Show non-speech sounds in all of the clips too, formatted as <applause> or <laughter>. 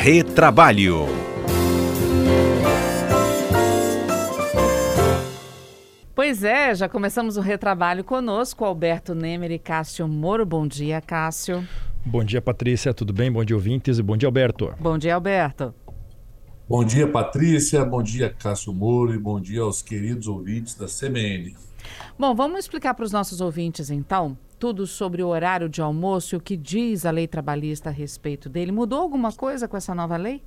Retrabalho. Pois é, já começamos o retrabalho conosco, Alberto Nemer e Cássio Moro. Bom dia, Cássio. Bom dia, Patrícia. Tudo bem? Bom dia, ouvintes. E bom dia, Alberto. Bom dia, Alberto. Bom dia, Patrícia. Bom dia, Cássio Moro. E bom dia aos queridos ouvintes da CBN. Bom, vamos explicar para os nossos ouvintes, então, tudo sobre o horário de almoço e o que diz a lei trabalhista a respeito dele. Mudou alguma coisa com essa nova lei?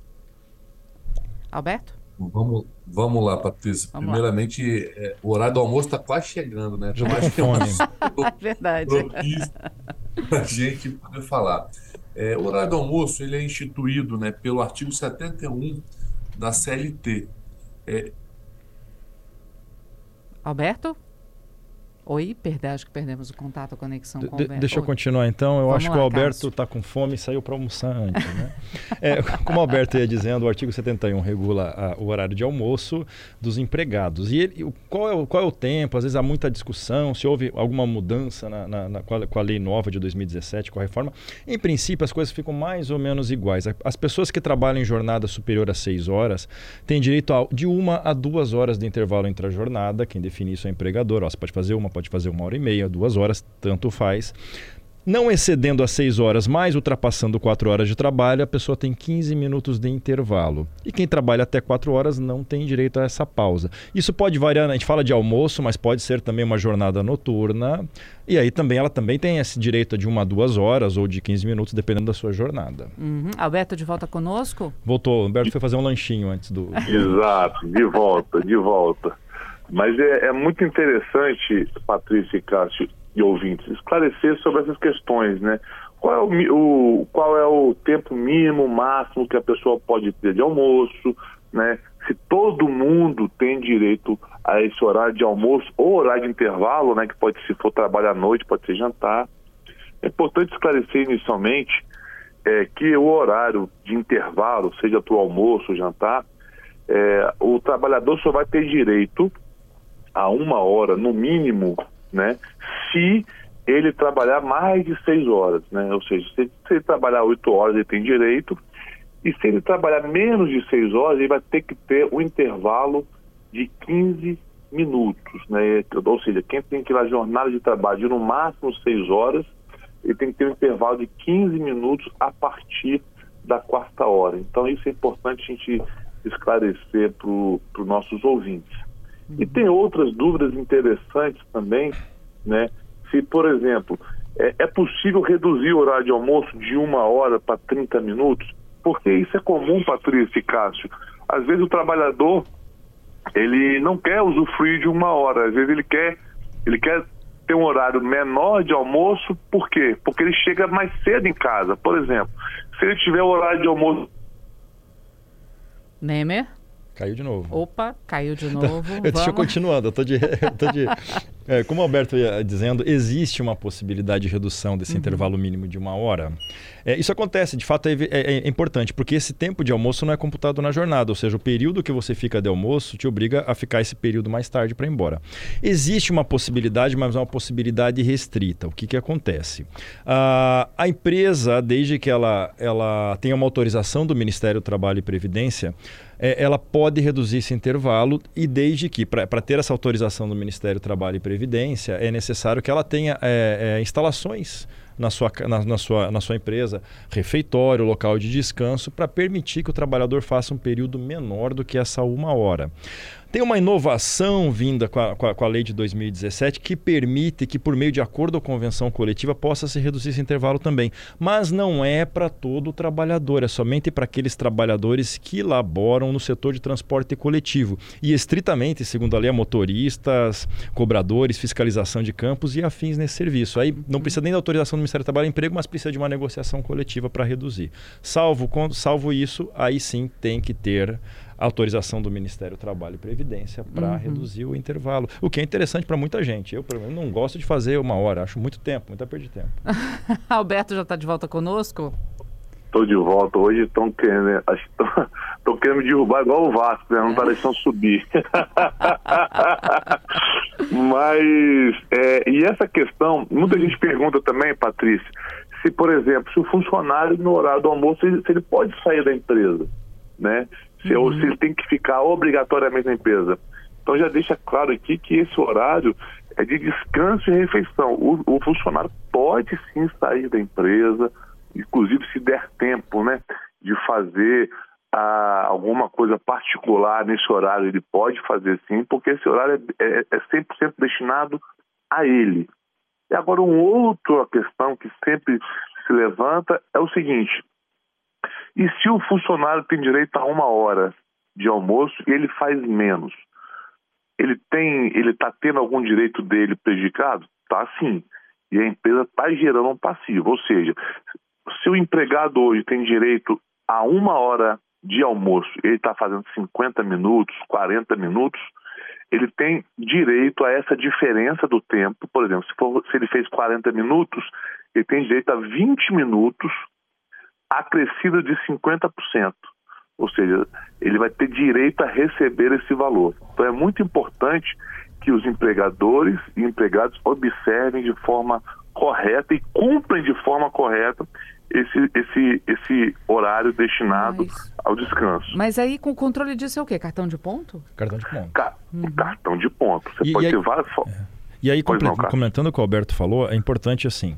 Alberto? Vamos, vamos lá, Patrícia. Vamos Primeiramente, lá. É, o horário do almoço está quase chegando, né? Já acho que é <laughs> Verdade. para a gente poder falar. É, o horário do almoço ele é instituído né, pelo artigo 71 da CLT. É... Alberto? Oi, perde, acho que perdemos o contato, a conexão com o Alberto. Deixa eu continuar então. Eu Vamos acho lá, que o Alberto está com fome e saiu para almoçar antes. Né? <laughs> é, como o Alberto ia dizendo, o artigo 71 regula a, o horário de almoço dos empregados. E ele, o, qual, é o, qual é o tempo? Às vezes há muita discussão se houve alguma mudança na, na, na com, a, com, a, lei nova de 2017, com a reforma. Em princípio, as coisas ficam mais ou menos iguais. As pessoas que trabalham em jornada superior a seis horas têm direito a, de uma a duas horas de intervalo entre a jornada. Quem define isso é o empregador. Ó, você pode fazer uma, pode fazer uma hora e meia duas horas, tanto faz. Não excedendo as 6 horas, mas ultrapassando 4 horas de trabalho, a pessoa tem 15 minutos de intervalo. E quem trabalha até 4 horas não tem direito a essa pausa. Isso pode variar, a gente fala de almoço, mas pode ser também uma jornada noturna. E aí também ela também tem esse direito de uma a duas horas ou de 15 minutos, dependendo da sua jornada. Uhum. Alberto, de volta conosco? Voltou. Alberto foi fazer um lanchinho antes do. Exato, de volta, de volta. Mas é, é, muito interessante, Patrícia e Cássio e ouvintes, esclarecer sobre essas questões, né? Qual é o, o, qual é o tempo mínimo, máximo que a pessoa pode ter de almoço, né? Se todo mundo tem direito a esse horário de almoço ou horário de intervalo, né? Que pode, se for trabalhar à noite, pode ser jantar. É importante esclarecer inicialmente é, que o horário de intervalo, seja para o almoço jantar, é, o trabalhador só vai ter direito a uma hora, no mínimo, né? Se ele trabalhar mais de seis horas, né? Ou seja, se, ele trabalhar oito horas, ele tem direito. E se ele trabalhar menos de seis horas, ele vai ter que ter um intervalo de 15 minutos, né? Ou seja, quem tem que ir na jornada de trabalho de no máximo seis horas, ele tem que ter um intervalo de 15 minutos a partir da quarta hora. Então, isso é importante a gente esclarecer para os nossos ouvintes. E tem outras dúvidas interessantes também, né? Se, por exemplo, é, é possível reduzir o horário de almoço de uma hora para 30 minutos? Porque isso é comum, Patrícia e Cássio. Às vezes o trabalhador, ele não quer usufruir de uma hora, às vezes ele quer, ele quer ter um horário menor de almoço, por quê? Porque ele chega mais cedo em casa. Por exemplo, se ele tiver o horário de almoço. Nemer? Caiu de novo. Opa, caiu de novo. Deixa eu continuando. Eu tô de, eu tô de <laughs> é, como o Alberto ia dizendo, existe uma possibilidade de redução desse uhum. intervalo mínimo de uma hora. É, isso acontece, de fato é, é, é, importante, porque esse tempo de almoço não é computado na jornada, ou seja, o período que você fica de almoço te obriga a ficar esse período mais tarde para ir embora. Existe uma possibilidade, mas é uma possibilidade restrita. O que, que acontece? Ah, a empresa, desde que ela, ela tenha uma autorização do Ministério do Trabalho e Previdência, é, ela pode reduzir esse intervalo e desde que, para ter essa autorização do Ministério do Trabalho e Previdência, é necessário que ela tenha é, é, instalações na sua, na, na, sua, na sua empresa, refeitório, local de descanso, para permitir que o trabalhador faça um período menor do que essa uma hora. Tem uma inovação vinda com a, com, a, com a, lei de 2017 que permite que, por meio de acordo ou convenção coletiva, possa se reduzir esse intervalo também. Mas não é para todo trabalhador, é somente para aqueles trabalhadores que laboram no setor de transporte coletivo. E estritamente, segundo a lei, a motoristas, cobradores, fiscalização de campos e afins nesse serviço. Aí não precisa nem da autorização do Ministério do Trabalho e Emprego, mas precisa de uma negociação coletiva para reduzir. Salvo, salvo isso, aí sim tem que ter autorização do Ministério do Trabalho e Previdência para uhum. reduzir o intervalo. O que é interessante para muita gente. Eu, pelo menos, não gosto de fazer uma hora, acho muito tempo, muita perda de tempo. <laughs> Alberto já está de volta conosco? Estou de volta. Hoje estão querendo, acho que <laughs> querendo me derrubar igual o Vasco, né? não está deixando subir. <laughs> Mas, é, e essa questão, muita gente pergunta também, Patrícia, se, por exemplo, se o funcionário no horário do almoço, ele, se ele pode sair da empresa, né? Se, uhum. Ou se ele tem que ficar obrigatoriamente na empresa. Então já deixa claro aqui que esse horário é de descanso e refeição. O, o funcionário pode sim sair da empresa, inclusive se der tempo, né, de fazer ah, alguma coisa particular nesse horário, ele pode fazer sim, porque esse horário é, é, é 100% destinado a ele. E agora, uma outra questão que sempre se levanta é o seguinte: e se o funcionário tem direito a uma hora de almoço e ele faz menos? Ele tem, ele está tendo algum direito dele prejudicado? Tá sim. E a empresa está gerando um passivo. Ou seja, se o empregado hoje tem direito a uma hora de almoço, ele está fazendo 50 minutos, 40 minutos, ele tem direito a essa diferença do tempo. Por exemplo, se, for, se ele fez 40 minutos, ele tem direito a 20 minutos acrescido de 50%. Ou seja, ele vai ter direito a receber esse valor. Então é muito importante que os empregadores e empregados observem de forma correta e cumprem de forma correta esse, esse, esse horário destinado Mas... ao descanso. Mas aí com o controle disso é o quê? Cartão de ponto? Cartão de ponto. Ca uhum. Cartão de ponto. Você e, pode e ter aí... várias é. E aí, comentando o que o Alberto falou, é importante assim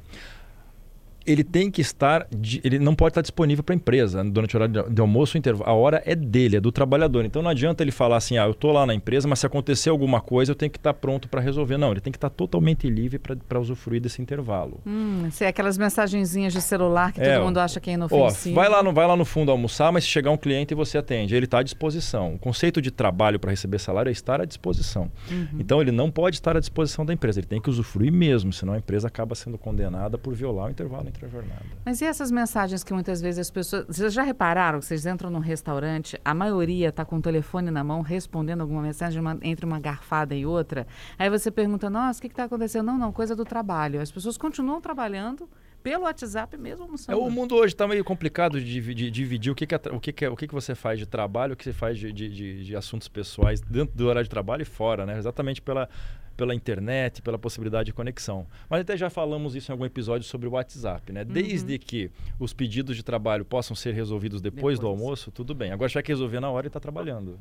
ele tem que estar, ele não pode estar disponível para a empresa durante o horário de almoço, intervalo. A hora é dele, é do trabalhador. Então não adianta ele falar assim, ah, eu estou lá na empresa, mas se acontecer alguma coisa eu tenho que estar pronto para resolver. Não, ele tem que estar totalmente livre para usufruir desse intervalo. Hum, se é aquelas mensagenzinhas de celular que é, todo mundo acha que é inofensivo. Ó, vai lá, no, vai lá no fundo almoçar, mas se chegar um cliente e você atende, ele está à disposição. O conceito de trabalho para receber salário é estar à disposição. Uhum. Então ele não pode estar à disposição da empresa, ele tem que usufruir mesmo, senão a empresa acaba sendo condenada por violar o intervalo entre a jornada. Mas e essas mensagens que muitas vezes as pessoas. Vocês já repararam que vocês entram num restaurante, a maioria está com o telefone na mão respondendo alguma mensagem uma, entre uma garfada e outra. Aí você pergunta, nossa, o que está acontecendo? Não, não, coisa do trabalho. As pessoas continuam trabalhando pelo WhatsApp mesmo almoçando. É, o mundo hoje está meio complicado de, de, de, dividir o que, que, é, o, que, que, é, o que, que você faz de trabalho, o que você faz de, de, de assuntos pessoais dentro do horário de trabalho e fora, né? Exatamente pela pela internet, pela possibilidade de conexão. Mas até já falamos isso em algum episódio sobre o WhatsApp, né? Uhum. Desde que os pedidos de trabalho possam ser resolvidos depois, depois. do almoço, tudo bem. Agora, já que resolver na hora, ele está trabalhando.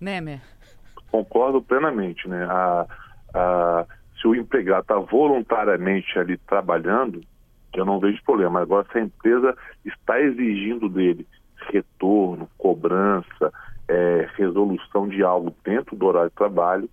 Nemer? Concordo plenamente, né? A, a, se o empregado está voluntariamente ali trabalhando, eu não vejo problema. Agora, se a empresa está exigindo dele retorno, cobrança, é, resolução de algo dentro do horário de trabalho,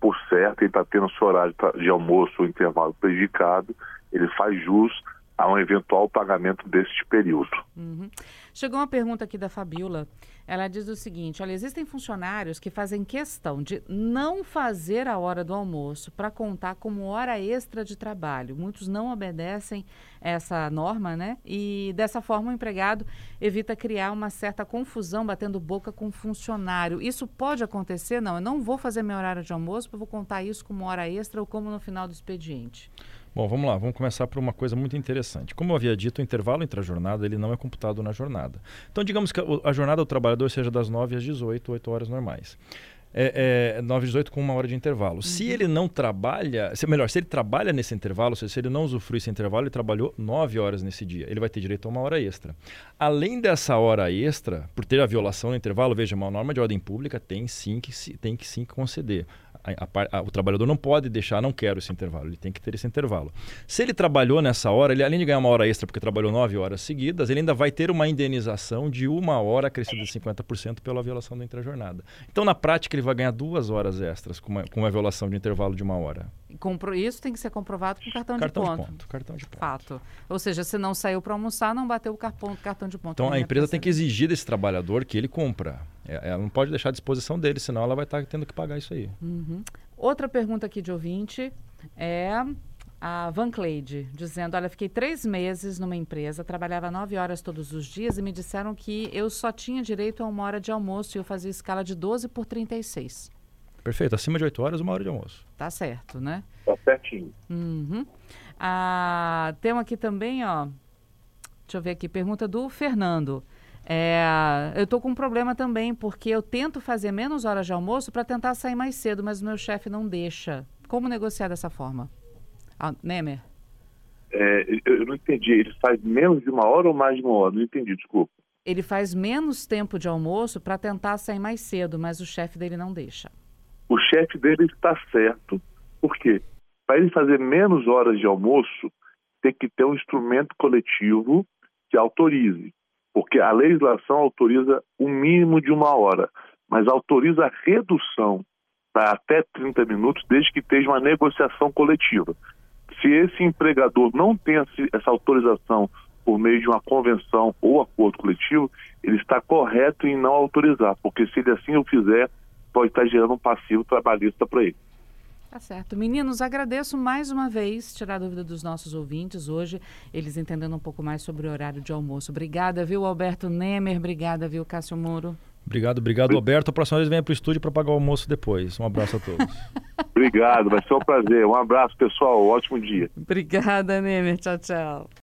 por certo, ele está tendo seu horário de almoço ou intervalo prejudicado, ele faz jus a um eventual pagamento deste período. Uhum. Chegou uma pergunta aqui da Fabiola. Ela diz o seguinte: olha, existem funcionários que fazem questão de não fazer a hora do almoço para contar como hora extra de trabalho. Muitos não obedecem essa norma, né? E dessa forma o empregado evita criar uma certa confusão batendo boca com o funcionário. Isso pode acontecer? Não, eu não vou fazer meu horário de almoço, eu vou contar isso como hora extra ou como no final do expediente. Bom, vamos lá, vamos começar por uma coisa muito interessante. Como eu havia dito, o intervalo entre a jornada ele não é computado na jornada. Então, digamos que a, jornada do trabalhador seja das 9 às 18, 8 horas normais. É, é, 9 às 18 com uma hora de intervalo. Uhum. Se ele não trabalha, se, melhor, se ele trabalha nesse intervalo, se, se ele não usufrui esse intervalo, ele trabalhou 9 horas nesse dia. Ele vai ter direito a uma hora extra. Além dessa hora extra, por ter a violação do intervalo, veja, uma norma de ordem pública tem sim que, tem que sim conceder a, a, o trabalhador não pode deixar, não quero esse intervalo, ele tem que ter esse intervalo. Se ele trabalhou nessa hora, ele além de ganhar uma hora extra porque trabalhou nove horas seguidas, ele ainda vai ter uma indenização de uma hora crescida de 50% pela violação da intrajornada. Então, na prática, ele vai ganhar duas horas extras com uma, com uma violação de intervalo de uma hora. Compro, isso tem que ser comprovado com cartão, cartão de, ponto. de, ponto. Cartão de ponto. Fato. Ou seja, se não saiu para almoçar, não bateu o cartão, cartão de ponto. Então, a empresa tem que exigir desse trabalhador que ele compra. É, ela não pode deixar à disposição dele, senão ela vai estar tendo que pagar isso aí. Uhum. Outra pergunta aqui de ouvinte é a Van Cleide, dizendo: Olha, fiquei três meses numa empresa, trabalhava nove horas todos os dias e me disseram que eu só tinha direito a uma hora de almoço e eu fazia escala de 12 por 36. Perfeito, acima de oito horas, uma hora de almoço. Tá certo, né? Tá certinho. Uhum. Ah, tem aqui também, ó. Deixa eu ver aqui, pergunta do Fernando. É, eu estou com um problema também, porque eu tento fazer menos horas de almoço para tentar sair mais cedo, mas o meu chefe não deixa. Como negociar dessa forma? Ah, Nemer? É, eu não entendi. Ele faz menos de uma hora ou mais de uma hora? Não entendi, desculpa. Ele faz menos tempo de almoço para tentar sair mais cedo, mas o chefe dele não deixa. O chefe dele está certo. Por quê? Para ele fazer menos horas de almoço, tem que ter um instrumento coletivo que autorize. Porque a legislação autoriza o um mínimo de uma hora, mas autoriza a redução para até 30 minutos, desde que esteja uma negociação coletiva. Se esse empregador não tem essa autorização por meio de uma convenção ou acordo coletivo, ele está correto em não autorizar, porque se ele assim o fizer, pode estar gerando um passivo trabalhista para ele. Tá certo. Meninos, agradeço mais uma vez tirar a dúvida dos nossos ouvintes hoje, eles entendendo um pouco mais sobre o horário de almoço. Obrigada, viu, Alberto Nemer? Obrigada, viu, Cássio Muro? Obrigado, obrigado, Alberto. A próxima vez venha para o estúdio para pagar o almoço depois. Um abraço a todos. <laughs> obrigado, vai ser um prazer. Um abraço, pessoal. Ótimo dia. Obrigada, Nemer. Tchau, tchau.